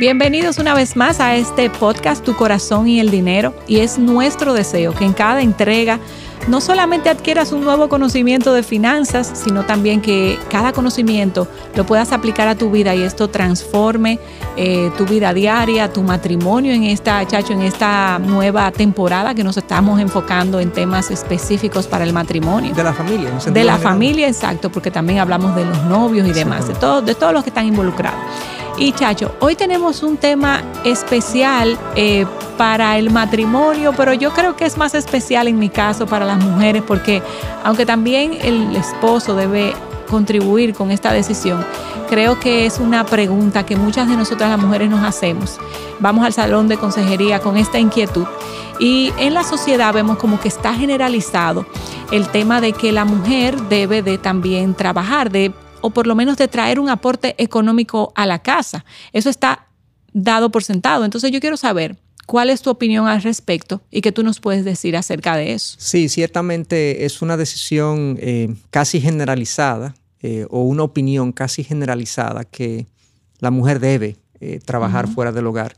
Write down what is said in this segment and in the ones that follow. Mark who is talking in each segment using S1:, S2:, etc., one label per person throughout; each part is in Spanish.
S1: Bienvenidos una vez más a este podcast Tu corazón y el dinero y es nuestro deseo que en cada entrega no solamente adquieras un nuevo conocimiento de finanzas, sino también que cada conocimiento lo puedas aplicar a tu vida y esto transforme eh, tu vida diaria, tu matrimonio en esta, chacho, en esta nueva temporada que nos estamos enfocando en temas específicos para el matrimonio.
S2: De la familia.
S1: de la familia, exacto, porque también hablamos de los novios y demás, de, todo, de todos los que están involucrados. Y Chacho, hoy tenemos un tema especial eh, para el matrimonio, pero yo creo que es más especial en mi caso para las mujeres, porque aunque también el esposo debe contribuir con esta decisión, creo que es una pregunta que muchas de nosotras las mujeres nos hacemos. Vamos al salón de consejería con esta inquietud. Y en la sociedad vemos como que está generalizado el tema de que la mujer debe de también trabajar, de o por lo menos de traer un aporte económico a la casa. Eso está dado por sentado. Entonces yo quiero saber cuál es tu opinión al respecto y qué tú nos puedes decir acerca de eso.
S2: Sí, ciertamente es una decisión eh, casi generalizada eh, o una opinión casi generalizada que la mujer debe eh, trabajar fuera del hogar.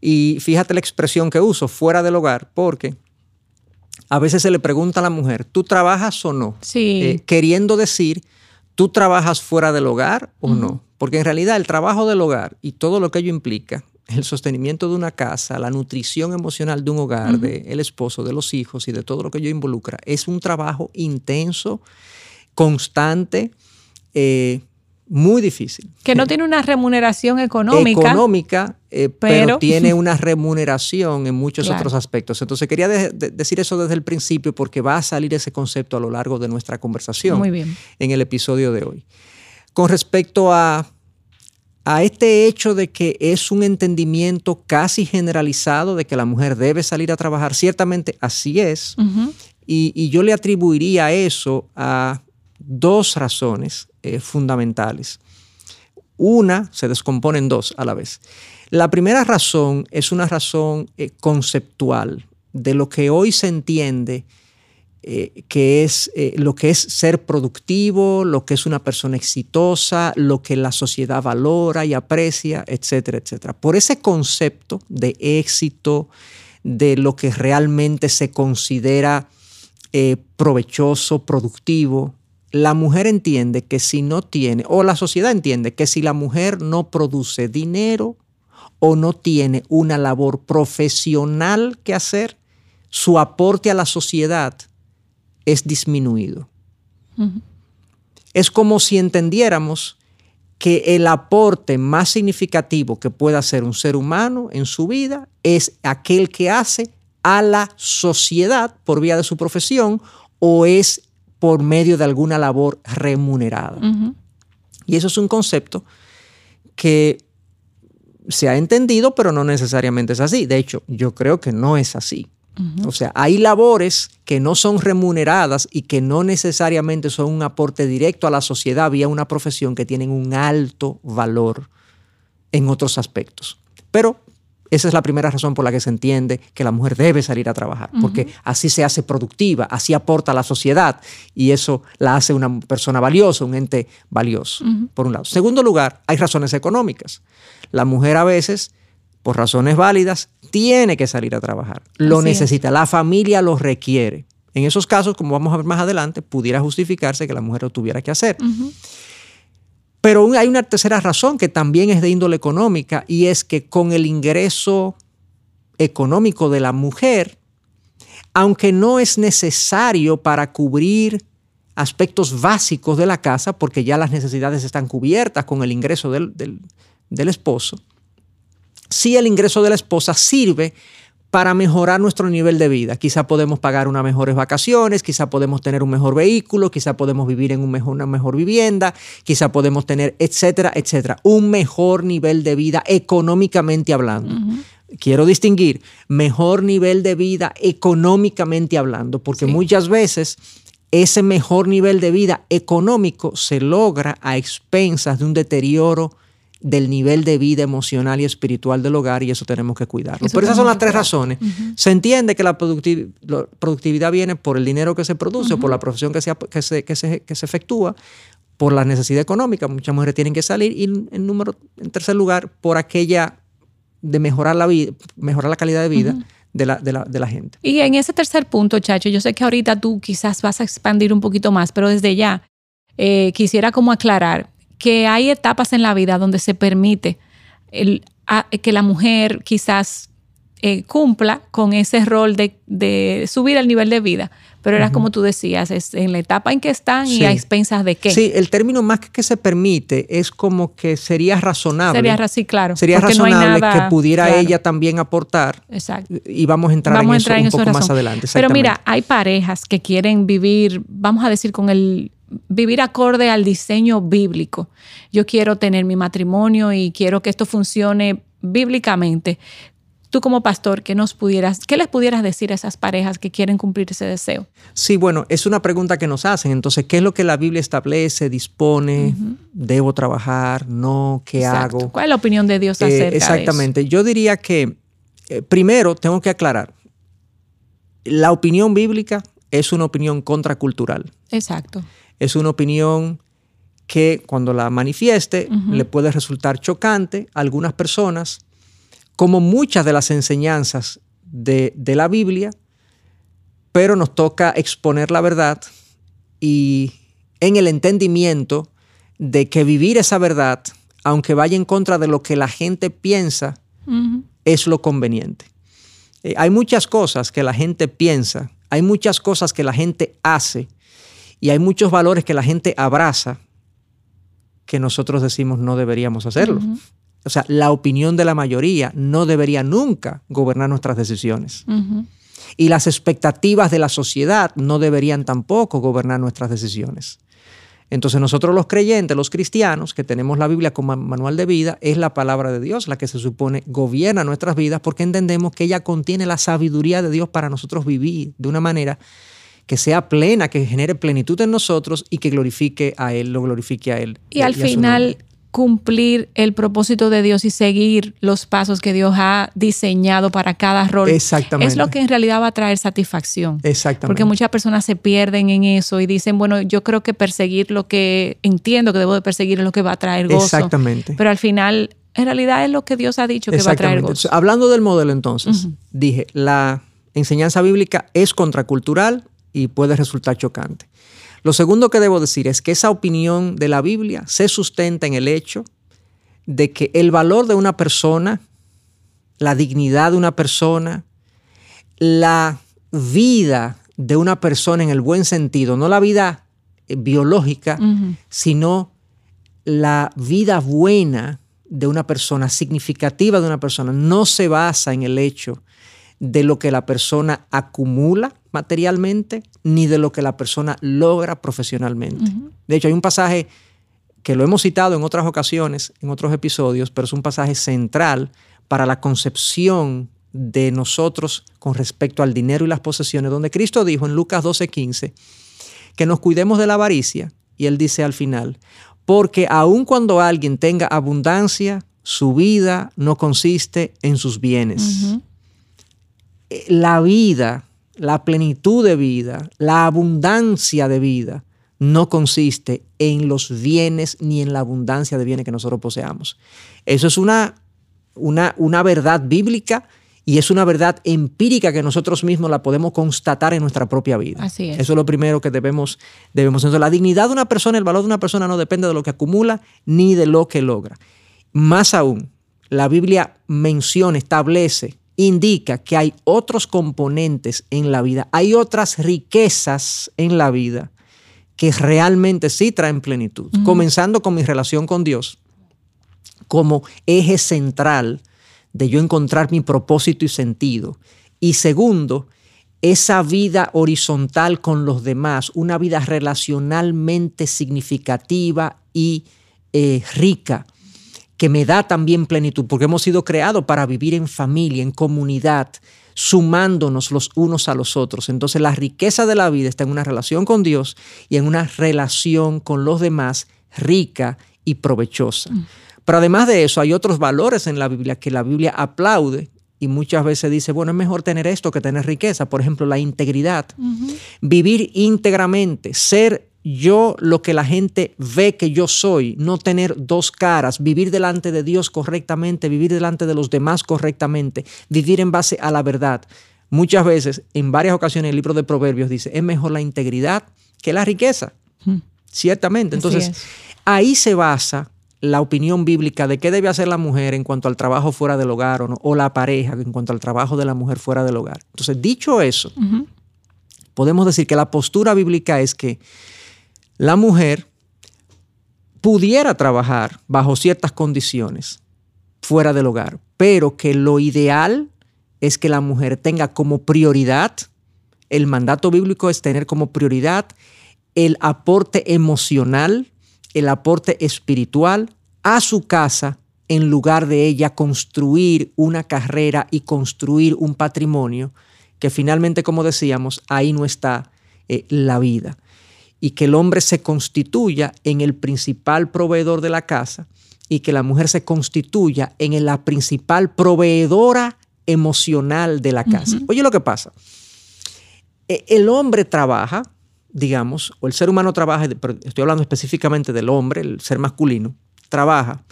S2: Y fíjate la expresión que uso, fuera del hogar, porque a veces se le pregunta a la mujer, ¿tú trabajas o no?
S1: Sí.
S2: queriendo decir ¿Tú trabajas fuera del hogar o no? Porque en realidad el trabajo del hogar y todo lo que ello implica, el sostenimiento de una casa, la nutrición emocional de un hogar, del esposo, de los hijos y de todo lo que ello involucra, es un trabajo intenso, constante, eh, muy difícil.
S1: Que no tiene una remuneración económica.
S2: Económica, eh, pero, tiene una remuneración en muchos otros aspectos. Entonces quería decir eso desde el principio porque va a salir ese concepto a lo largo de nuestra conversación
S1: muy bien.
S2: en el episodio de hoy. Con respecto a, a este hecho de que es un entendimiento casi generalizado de que la mujer debe salir a trabajar, ciertamente así es. y, y yo le atribuiría eso a dos razones eh, fundamentales. Una se descompone en dos a la vez. La primera razón es una razón eh, conceptual de lo que hoy se entiende eh, que es lo que es ser productivo, lo que es una persona exitosa, lo que la sociedad valora y aprecia, etcétera, etcétera. Por ese concepto de éxito, de lo que realmente se considera provechoso, productivo, la mujer entiende que si no tiene, o la sociedad entiende que si la mujer no produce dinero o no tiene una labor profesional que hacer, su aporte a la sociedad es disminuido. Es como si entendiéramos que el aporte más significativo que puede hacer un ser humano en su vida es aquel que hace a la sociedad por vía de su profesión o es por medio de alguna labor remunerada. Y eso es un concepto que se ha entendido, pero no necesariamente es así. De hecho, yo creo que no es así. O sea, hay labores que no son remuneradas y que no necesariamente son un aporte directo a la sociedad vía una profesión que tienen un alto valor en otros aspectos. Pero esa es la primera razón por la que se entiende que la mujer debe salir a trabajar, porque así se hace productiva, así aporta a la sociedad y eso la hace una persona valiosa, un ente valioso, por un lado. Segundo lugar, hay razones económicas. La mujer a veces, por razones válidas, tiene que salir a trabajar. Lo necesita, la familia lo requiere. En esos casos, como vamos a ver más adelante, pudiera justificarse que la mujer lo tuviera que hacer. Pero hay una tercera razón que también es de índole económica y es que con el ingreso económico de la mujer, aunque no es necesario para cubrir aspectos básicos de la casa, porque ya las necesidades están cubiertas con el ingreso del, del esposo, sí el ingreso de la esposa sirve para mejorar nuestro nivel de vida. Quizá podemos pagar unas mejores vacaciones, quizá podemos tener un mejor vehículo, quizá podemos vivir en un mejor, una mejor vivienda, quizá podemos tener, etcétera, etcétera, un mejor nivel de vida económicamente hablando. Quiero distinguir mejor nivel de vida económicamente hablando, porque muchas veces ese mejor nivel de vida económico se logra a expensas de un deterioro del nivel de vida emocional y espiritual del hogar y eso tenemos que cuidarlo.
S1: Eso
S2: Pero esas son las tres razones. Se entiende que la producti- la productividad viene por el dinero que se produce, por la profesión que se, ap- que se, que se- que se efectúa, por la necesidad económica. Muchas mujeres tienen que salir y en, en número, en tercer lugar, por aquella de mejorar la vida, mejorar la calidad de vida de, la, de, la, de la gente.
S1: Y en ese tercer punto, Chacho, yo sé que ahorita tú quizás vas a expandir un poquito más, pero desde ya eh, quisiera como aclarar que hay etapas en la vida donde se permite el- a- que la mujer quizás eh, cumpla con ese rol de, de subir el nivel de vida, pero era como tú decías, es en la etapa en que están y
S2: Sí.
S1: a expensas de qué.
S2: Sí, el término más que, que se permite es como que sería razonable.
S1: Sería así, claro.
S2: Sería
S1: no
S2: razonable
S1: nada-
S2: que pudiera
S1: claro,
S2: ella también aportar
S1: Exacto.
S2: y vamos a entrar
S1: Vamos
S2: en
S1: a
S2: eso
S1: entrar en
S2: un
S1: eso
S2: poco más adelante.
S1: Pero mira, hay parejas que quieren vivir, vamos a decir, con el vivir acorde al diseño bíblico. Yo quiero tener mi matrimonio y quiero que esto funcione bíblicamente. Tú como pastor, ¿qué nos pudieras, qué les pudieras decir a esas parejas que quieren cumplir ese deseo?
S2: Sí, bueno, es una pregunta que nos hacen. Entonces, ¿qué es lo que la Biblia establece, dispone? ¿Debo trabajar? ¿No? ¿Qué
S1: Exacto.
S2: hago?
S1: ¿Cuál es la opinión de Dios
S2: Eh,
S1: acerca
S2: exactamente. Yo diría que, eh, primero, tengo que aclarar, la opinión bíblica es una opinión contracultural.
S1: Exacto.
S2: Es una opinión que cuando la manifieste le puede resultar chocante a algunas personas, como muchas de las enseñanzas de, de la Biblia, pero nos toca exponer la verdad y en el entendimiento de que vivir esa verdad, aunque vaya en contra de lo que la gente piensa, es lo conveniente. Eh, hay muchas cosas que la gente piensa, hay muchas cosas que la gente hace y hay muchos valores que la gente abraza que nosotros decimos no deberíamos hacerlo. O sea, la opinión de la mayoría no debería nunca gobernar nuestras decisiones. Y las expectativas de la sociedad no deberían tampoco gobernar nuestras decisiones. Entonces nosotros los creyentes, los cristianos, que tenemos la Biblia como manual de vida, es la palabra de Dios la que se supone gobierna nuestras vidas porque entendemos que ella contiene la sabiduría de Dios para nosotros vivir de una manera que sea plena, que genere plenitud en nosotros y que glorifique a Él, lo glorifique a Él.
S1: Y al final cumplir el propósito de Dios y seguir los pasos que Dios ha diseñado para cada rol.
S2: Exactamente.
S1: Es lo que en realidad va a traer satisfacción.
S2: Exactamente.
S1: Porque muchas personas se pierden en eso y dicen, bueno, yo creo que perseguir lo que entiendo que debo de perseguir es lo que va a traer gozo.
S2: Exactamente.
S1: Pero al final, en realidad es lo que Dios ha dicho que va a traer gozo.
S2: Hablando del modelo entonces, dije, la enseñanza bíblica es contracultural y puede resultar chocante. Lo segundo que debo decir es que esa opinión de la Biblia se sustenta en el hecho de que el valor de una persona, la dignidad de una persona, la vida de una persona en el buen sentido, no la vida eh, biológica, sino la vida buena de una persona, significativa de una persona, no se basa en el hecho de lo que la persona acumula materialmente, ni de lo que la persona logra profesionalmente. De hecho, hay un pasaje que lo hemos citado en otras ocasiones, en otros episodios, pero es un pasaje central para la concepción de nosotros con respecto al dinero y las posesiones, donde Cristo dijo en Lucas 12:15 que nos cuidemos de la avaricia, y él dice al final, porque aun cuando alguien tenga abundancia, su vida no consiste en sus bienes. La vida, la plenitud de vida, la abundancia de vida, no consiste en los bienes ni en la abundancia de bienes que nosotros poseamos. Eso es una, una, una verdad bíblica y es una verdad empírica que nosotros mismos la podemos constatar en nuestra propia vida.
S1: Así es.
S2: Eso es lo primero que debemos, debemos. Entonces, la dignidad de una persona, el valor de una persona no depende de lo que acumula ni de lo que logra. Más aún, la Biblia menciona, establece, indica que hay otros componentes en la vida, hay otras riquezas en la vida que realmente sí traen plenitud. Comenzando con mi relación con Dios como eje central de yo encontrar mi propósito y sentido. Y segundo, esa vida horizontal con los demás, una vida relacionalmente significativa y eh, rica, que me da también plenitud, porque hemos sido creados para vivir en familia, en comunidad, sumándonos los unos a los otros. Entonces la riqueza de la vida está en una relación con Dios y en una relación con los demás rica y provechosa. Pero además de eso, hay otros valores en la Biblia que la Biblia aplaude y muchas veces dice, bueno, es mejor tener esto que tener riqueza. Por ejemplo, la integridad. Vivir íntegramente, ser yo lo que la gente ve que yo soy, no tener dos caras, vivir delante de Dios correctamente, vivir delante de los demás correctamente, vivir en base a la verdad. Muchas veces, en varias ocasiones, el libro de Proverbios dice, es mejor la integridad que la riqueza. Ciertamente. Entonces, ahí se basa la opinión bíblica de qué debe hacer la mujer en cuanto al trabajo fuera del hogar o, o la pareja en cuanto al trabajo de la mujer fuera del hogar. Entonces, dicho eso, podemos decir que la postura bíblica es que la mujer pudiera trabajar bajo ciertas condiciones fuera del hogar, pero que lo ideal es que la mujer tenga como prioridad, el mandato bíblico es tener como prioridad el aporte emocional el aporte espiritual a su casa en lugar de ella construir una carrera y construir un patrimonio, que finalmente, como decíamos, ahí no está eh, la vida. Y que el hombre se constituya en el principal proveedor de la casa y que la mujer se constituya en la principal proveedora emocional de la casa. Oye lo que pasa. E, el hombre trabaja, digamos, o el ser humano trabaja, estoy hablando específicamente del hombre, el ser masculino, trabaja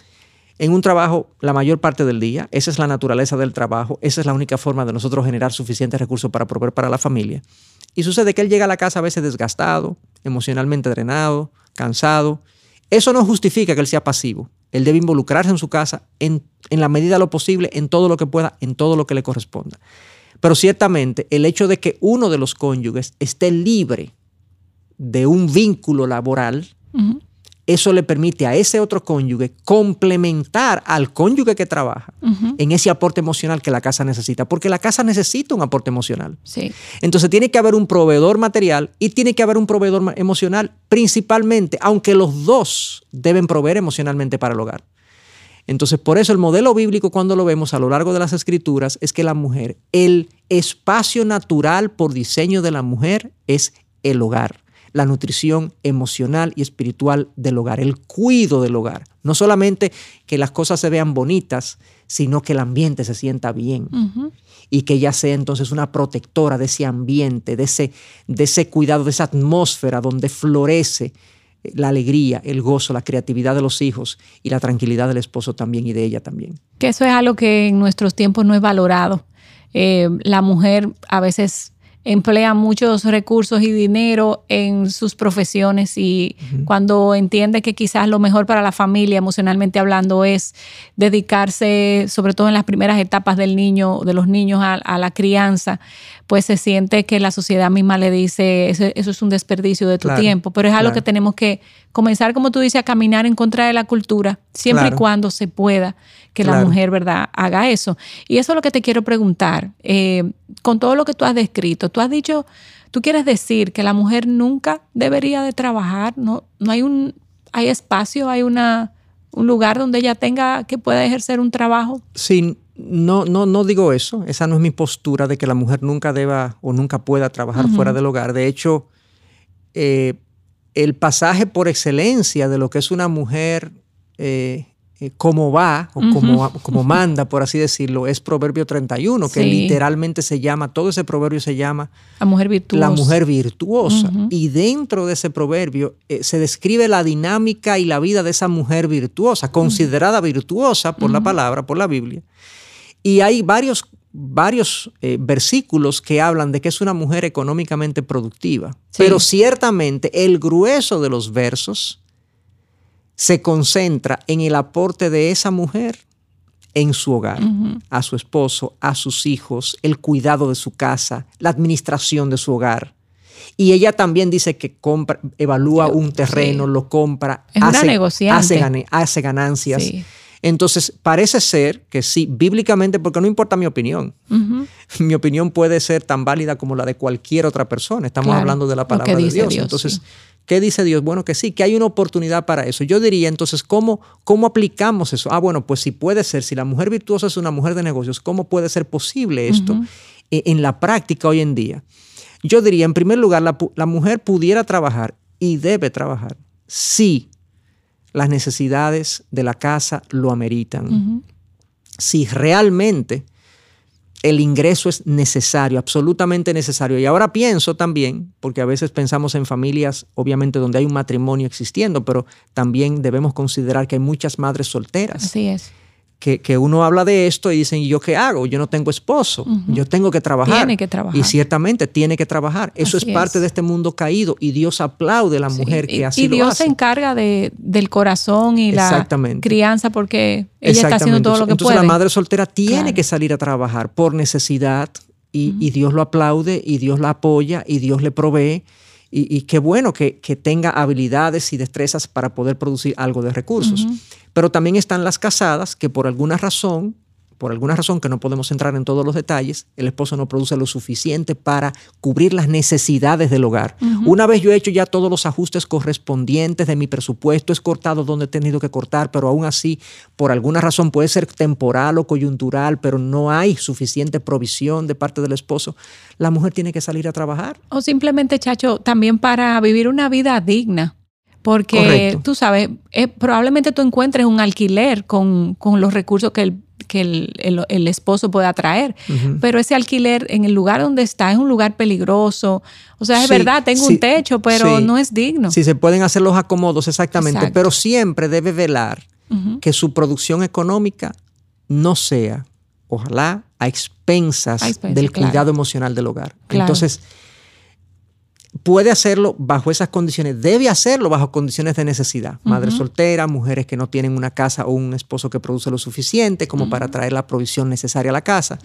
S2: en un trabajo la mayor parte del día, esa es la naturaleza del trabajo, esa es la única forma de nosotros generar suficientes recursos para proveer para la familia. Y sucede que él llega a la casa a veces desgastado, emocionalmente drenado, cansado. Eso no justifica que él sea pasivo. Él debe involucrarse en su casa en, en la medida de lo posible, en todo lo que pueda, en todo lo que le corresponda. Pero ciertamente el hecho de que uno de los cónyuges esté libre de un vínculo laboral, eso le permite a ese otro cónyuge complementar al cónyuge que trabaja en ese aporte emocional que la casa necesita, porque la casa necesita un aporte emocional.
S1: Sí.
S2: Entonces tiene que haber un proveedor material y tiene que haber un proveedor emocional principalmente, aunque los dos deben proveer emocionalmente para el hogar. Entonces, por eso el modelo bíblico cuando lo vemos a lo largo de las escrituras es que la mujer, el espacio natural por diseño de la mujer es el hogar la nutrición emocional y espiritual del hogar, el cuido del hogar. No solamente que las cosas se vean bonitas, sino que el ambiente se sienta bien. Y que ella sea entonces una protectora de ese ambiente, de ese, de ese cuidado, de esa atmósfera donde florece la alegría, el gozo, la creatividad de los hijos y la tranquilidad del esposo también y de ella también.
S1: Que eso es algo que en nuestros tiempos no es valorado. Eh, la mujer a veces emplea muchos recursos y dinero en sus profesiones y cuando entiende que quizás lo mejor para la familia, emocionalmente hablando, es dedicarse, sobre todo en las primeras etapas del niño, de los niños a, la crianza, pues se siente que la sociedad misma le dice, eso, es un desperdicio de tu tiempo, pero es algo que tenemos que comenzar, como tú dices, a caminar en contra de la cultura, siempre y cuando se pueda que la mujer, ¿verdad?, haga eso. Y eso es lo que te quiero preguntar. Eh, con todo lo que tú has descrito, tú has dicho, tú quieres decir que la mujer nunca debería de trabajar, no, no hay un, hay espacio, hay una, un lugar donde ella tenga que pueda ejercer un trabajo.
S2: Sí, no, no, no digo eso. Esa no es mi postura de que la mujer nunca deba o nunca pueda trabajar fuera del hogar. De hecho, eh, el pasaje por excelencia de lo que es una mujer eh, eh, como va o como, como, manda, por así decirlo, es Proverbio 31, que literalmente se llama, todo ese proverbio se llama
S1: La mujer virtuosa.
S2: La mujer virtuosa. Y dentro de ese proverbio eh, se describe la dinámica y la vida de esa mujer virtuosa, considerada virtuosa por la palabra, por la Biblia. Y hay varios, varios eh, versículos que hablan de que es una mujer económicamente productiva. Pero ciertamente el grueso de los versos se concentra en el aporte de esa mujer en su hogar, a su esposo, a sus hijos, el cuidado de su casa, la administración de su hogar. Y ella también dice que compra, evalúa un terreno, lo compra,
S1: hace,
S2: hace, ganancias. Entonces, parece ser que sí, bíblicamente, porque no importa mi opinión. Mi opinión puede ser tan válida como la de cualquier otra persona. Estamos hablando de la palabra de Dios. Entonces, ¿Qué dice Dios? Bueno, que sí, que hay una oportunidad para eso. Yo diría entonces, ¿cómo, ¿cómo aplicamos eso? Ah, bueno, pues si puede ser, si la mujer virtuosa es una mujer de negocios, ¿cómo puede ser posible esto e, en la práctica hoy en día? Yo diría, en primer lugar, la, mujer pudiera trabajar y debe trabajar si las necesidades de la casa lo ameritan. Si realmente el ingreso es necesario, absolutamente necesario. Y ahora pienso también, porque a veces pensamos en familias, obviamente, donde hay un matrimonio existiendo, pero también debemos considerar que hay muchas madres solteras.
S1: Así es
S2: que, uno habla de esto y dicen, ¿y yo qué hago? Yo no tengo esposo, yo tengo que trabajar.
S1: Tiene que trabajar.
S2: Y ciertamente tiene que trabajar. Eso es parte de este mundo caído y Dios aplaude a la mujer que así
S1: y Dios
S2: se
S1: encarga de, del corazón y la crianza porque ella está haciendo todo lo que
S2: Entonces,
S1: puede.
S2: Entonces la madre soltera tiene que salir a trabajar por necesidad y, Dios lo aplaude y Dios la apoya y Dios le provee. Y, qué bueno que, tenga habilidades y destrezas para poder producir algo de recursos. Pero también están las casadas que por alguna razón, por alguna razón que no podemos entrar en todos los detalles, el esposo no produce lo suficiente para cubrir las necesidades del hogar. Una vez yo he hecho ya todos los ajustes correspondientes de mi presupuesto, es cortado donde he tenido que cortar, pero aún así, por alguna razón puede ser temporal o coyuntural, pero no hay suficiente provisión de parte del esposo, la mujer tiene que salir a trabajar.
S1: O simplemente, chacho, también para vivir una vida digna. Porque tú sabes, eh, probablemente tú encuentres un alquiler con, los recursos que el que el, esposo pueda traer. Pero ese alquiler en el lugar donde está es un lugar peligroso. O sea, es verdad, tengo un techo, pero no es digno.
S2: Sí, se pueden hacer los acomodos, exactamente. Pero siempre debe velar que su producción económica no sea, ojalá, a expensas, del cuidado emocional del hogar. Entonces, puede hacerlo bajo esas condiciones, debe hacerlo bajo condiciones de necesidad. Madre soltera, mujeres que no tienen una casa o un esposo que produce lo suficiente como para traer la provisión necesaria a la casa.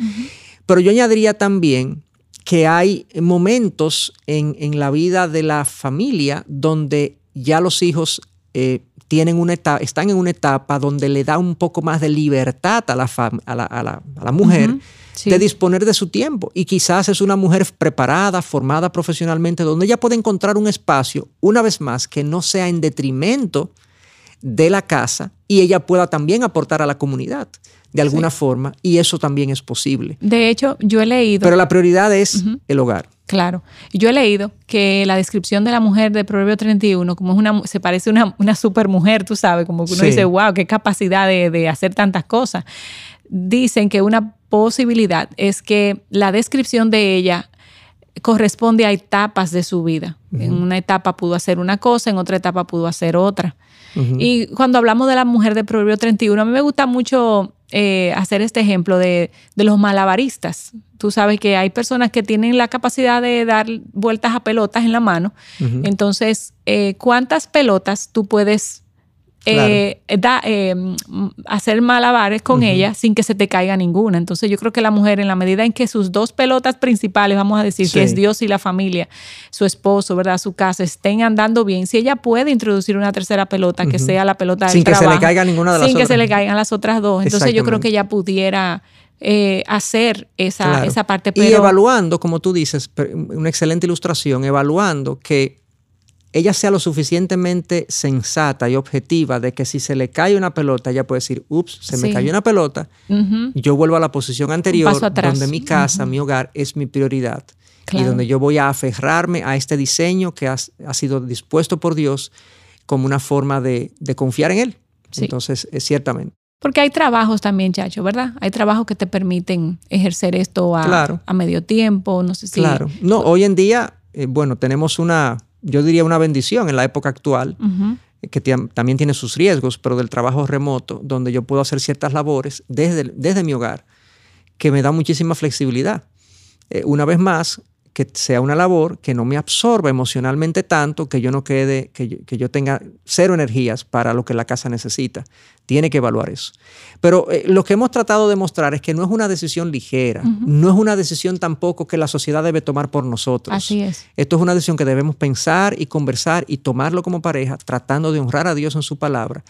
S2: Pero yo añadiría también que hay momentos en, la vida de la familia donde ya los hijos eh, tienen una etapa, están en una etapa donde le da un poco más de libertad a la, a la, mujer de disponer de su tiempo. Y quizás es una mujer preparada, formada profesionalmente, donde ella puede encontrar un espacio, una vez más, que no sea en detrimento de la casa y ella pueda también aportar a la comunidad de alguna forma y eso también es posible.
S1: De hecho, yo he leído...
S2: Pero la prioridad es el hogar.
S1: Claro. Yo he leído que la descripción de la mujer de Proverbio 31, como es una, se parece a una, una super mujer, tú sabes, como que uno dice, wow, qué capacidad de, de hacer tantas cosas. Dicen que una posibilidad es que la descripción de ella corresponde a etapas de su vida. En una etapa pudo hacer una cosa, en otra etapa pudo hacer otra. Y cuando hablamos de la mujer de Proverbio 31, a mí me gusta mucho eh, hacer este ejemplo de, los malabaristas. Tú sabes que hay personas que tienen la capacidad de dar vueltas a pelotas en la mano. Entonces, eh, ¿cuántas pelotas tú puedes eh, eh, hacer malabares con ella sin que se te caiga ninguna. Entonces yo creo que la mujer en la medida en que sus dos pelotas principales, vamos a decir, que es Dios y la familia, su esposo, ¿verdad? Su casa, estén andando bien, si ella puede introducir una tercera pelota, que sea la pelota del
S2: sin que se le caiga ninguna de las
S1: Sin que se le caigan las otras dos. Entonces yo creo que ella pudiera... Eh, hacer esa, esa parte.
S2: Pero... Y evaluando, como tú dices, una excelente ilustración, evaluando que ella sea lo suficientemente sensata y objetiva de que si se le cae una pelota, ella puede decir, ups, se me cayó una pelota, yo vuelvo a la posición anterior, donde mi casa, mi hogar es mi prioridad. Y donde yo voy a aferrarme a este diseño que ha, sido dispuesto por Dios como una forma de, confiar en Él. Entonces, es ciertamente.
S1: Porque hay trabajos también, Chacho, ¿verdad? Hay trabajos que te permiten ejercer esto a, a medio tiempo, no sé si...
S2: Claro. No, hoy en día, eh, bueno, tenemos una yo diría una bendición en la época actual, que también tiene sus riesgos, pero del trabajo remoto, donde yo puedo hacer ciertas labores desde, desde mi hogar, que me da muchísima flexibilidad. Eh, una vez más, que sea una labor que no me absorba emocionalmente tanto, que yo no quede, que yo, tenga cero energías para lo que la casa necesita. Tiene que evaluar eso. Pero eh, lo que hemos tratado de mostrar es que no es una decisión ligera, no es una decisión tampoco que la sociedad debe tomar por nosotros.
S1: Así es.
S2: Esto es una decisión que debemos pensar y conversar y tomarlo como pareja, tratando de honrar a Dios en su palabra.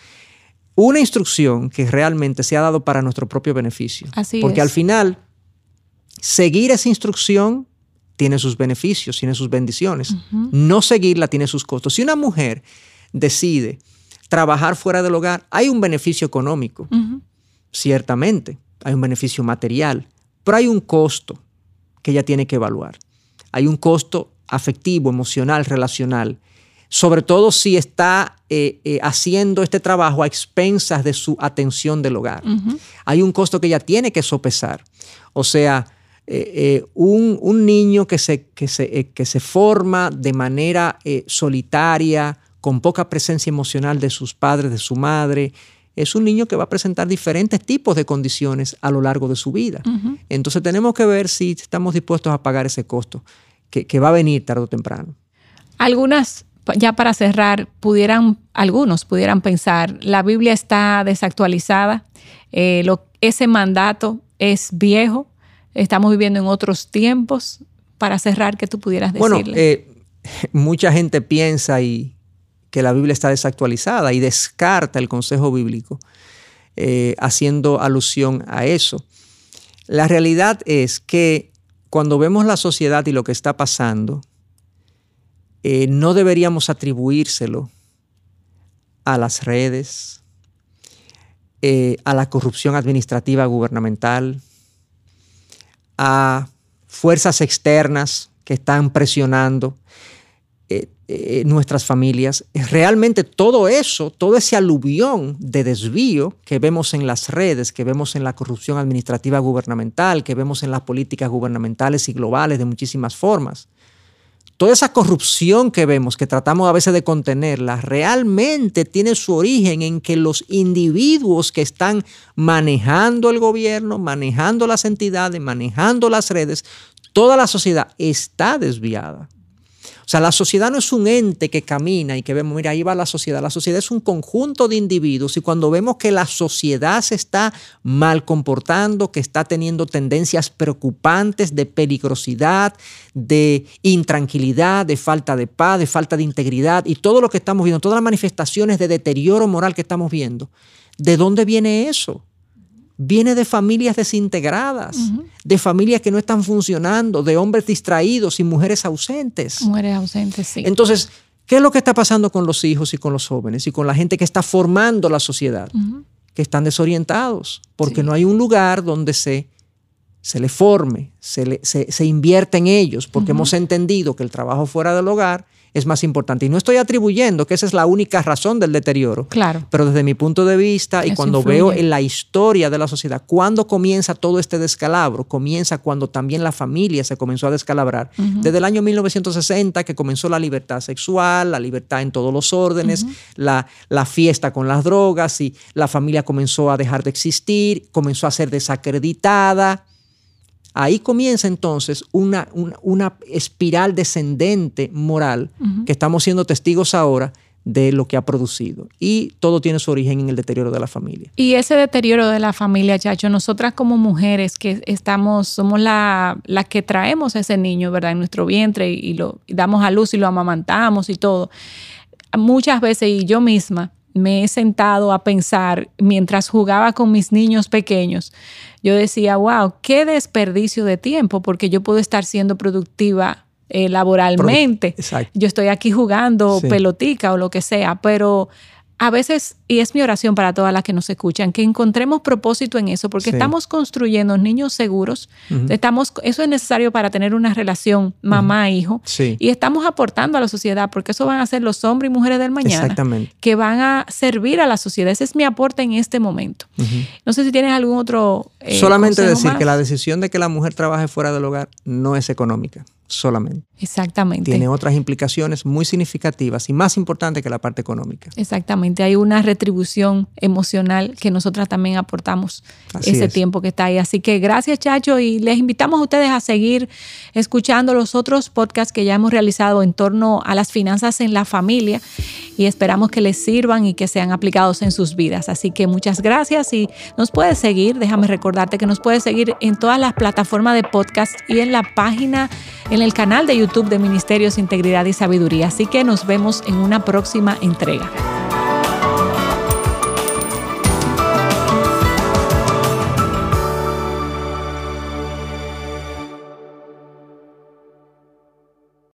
S2: Una instrucción que realmente se ha dado para nuestro propio beneficio.
S1: Así
S2: Porque al final, seguir esa instrucción tiene sus beneficios, tiene sus bendiciones. No seguirla tiene sus costos. Si una mujer decide trabajar fuera del hogar, hay un beneficio económico, ciertamente, hay un beneficio material, pero hay un costo que ella tiene que evaluar. Hay un costo afectivo, emocional, relacional. sobre todo si está eh, eh, haciendo este trabajo a expensas de su atención del hogar. Hay un costo que ella tiene que sopesar. O sea, eh, un, niño que se, que se, que se forma de manera solitaria, con poca presencia emocional de sus padres, de su madre, es un niño que va a presentar diferentes tipos de condiciones a lo largo de su vida. Entonces tenemos que ver si estamos dispuestos a pagar ese costo, que, que va a venir tarde o temprano.
S1: Algunas ya para cerrar, pudieran, algunos pudieran pensar, la Biblia está desactualizada, eh, ese mandato es viejo, estamos viviendo en otros tiempos. Para cerrar, ¿qué tú pudieras decirle?
S2: Bueno, eh, mucha gente piensa y que la Biblia está desactualizada y descarta el consejo bíblico, eh, haciendo alusión a eso. La realidad es que cuando vemos la sociedad y lo que está pasando, eh, no deberíamos atribuírselo a las redes, eh, a la corrupción administrativa gubernamental, a fuerzas externas que están presionando eh, nuestras familias. Realmente todo eso, todo ese aluvión de desvío que vemos en las redes, que vemos en la corrupción administrativa gubernamental, que vemos en las políticas gubernamentales y globales de muchísimas formas, toda esa corrupción que vemos, que tratamos a veces de contenerla, realmente tiene su origen en que los individuos que están manejando el gobierno, manejando las entidades, manejando las redes, toda la sociedad está desviada. O sea, la sociedad no es un ente que camina y que vemos, mira, ahí va la sociedad. La sociedad es un conjunto de individuos y cuando vemos que la sociedad se está mal comportando, que está teniendo tendencias preocupantes de peligrosidad, de intranquilidad, de falta de paz, de falta de integridad y todo lo que estamos viendo, todas las manifestaciones de deterioro moral que estamos viendo, ¿de dónde viene eso? Viene de familias desintegradas, de familias que no están funcionando, de hombres distraídos y mujeres ausentes.
S1: Mujeres ausentes, sí.
S2: Entonces, ¿qué es lo que está pasando con los hijos y con los jóvenes y con la gente que está formando la sociedad? Que están desorientados, porque no hay un lugar donde se, se le forme, se, se, invierte en ellos, porque hemos entendido que el trabajo fuera del hogar es más importante. Y no estoy atribuyendo que esa es la única razón del deterioro.
S1: Claro.
S2: Pero desde mi punto de vista y cuando veo en la historia de la sociedad, cuando comienza todo este descalabro, comienza cuando también la familia se comenzó a descalabrar. Desde el año 1960 que comenzó la libertad sexual, la libertad en todos los órdenes, la, la fiesta con las drogas y la familia comenzó a dejar de existir, comenzó a ser desacreditada Ahí comienza entonces una, una, espiral descendente moral que estamos siendo testigos ahora de lo que ha producido. Y todo tiene su origen en el deterioro de la familia.
S1: Y ese deterioro de la familia, Chacho, nosotras como mujeres que estamos, somos la, las que traemos a ese niño, ¿verdad? En nuestro vientre y, lo damos a luz y lo amamantamos y todo. Muchas veces, y yo misma, me he sentado a pensar mientras jugaba con mis niños pequeños, yo decía, wow, qué desperdicio de tiempo, porque yo puedo estar siendo productiva eh, laboralmente. Yo estoy aquí jugando pelotica o lo que sea, pero a veces, y es mi oración para todas las que nos escuchan, que encontremos propósito en eso, porque estamos construyendo niños seguros, estamos, eso es necesario para tener una relación mamá-hijo, y estamos aportando a la sociedad, porque eso van a ser los hombres y mujeres del mañana, que van a servir a la sociedad. Ese es mi aporte en este momento. No sé si tienes algún otro...
S2: Eh, Solamente decir que la decisión de que la mujer trabaje fuera del hogar no es económica solamente.
S1: Exactamente.
S2: Tiene otras implicaciones muy significativas y más importantes que la parte económica.
S1: Exactamente. Hay una retribución emocional que nosotras también aportamos ese tiempo que está ahí. Así que gracias, Chacho, y les invitamos a ustedes a seguir escuchando los otros podcasts que ya hemos realizado en torno a las finanzas en la familia y esperamos que les sirvan y que sean aplicados en sus vidas. Así que muchas gracias y nos puedes seguir. Déjame recordarte que nos puedes seguir en todas las plataformas de podcast y en la página en el canal de YouTube de Ministerios Integridad y Sabiduría. Así que nos vemos en una próxima entrega.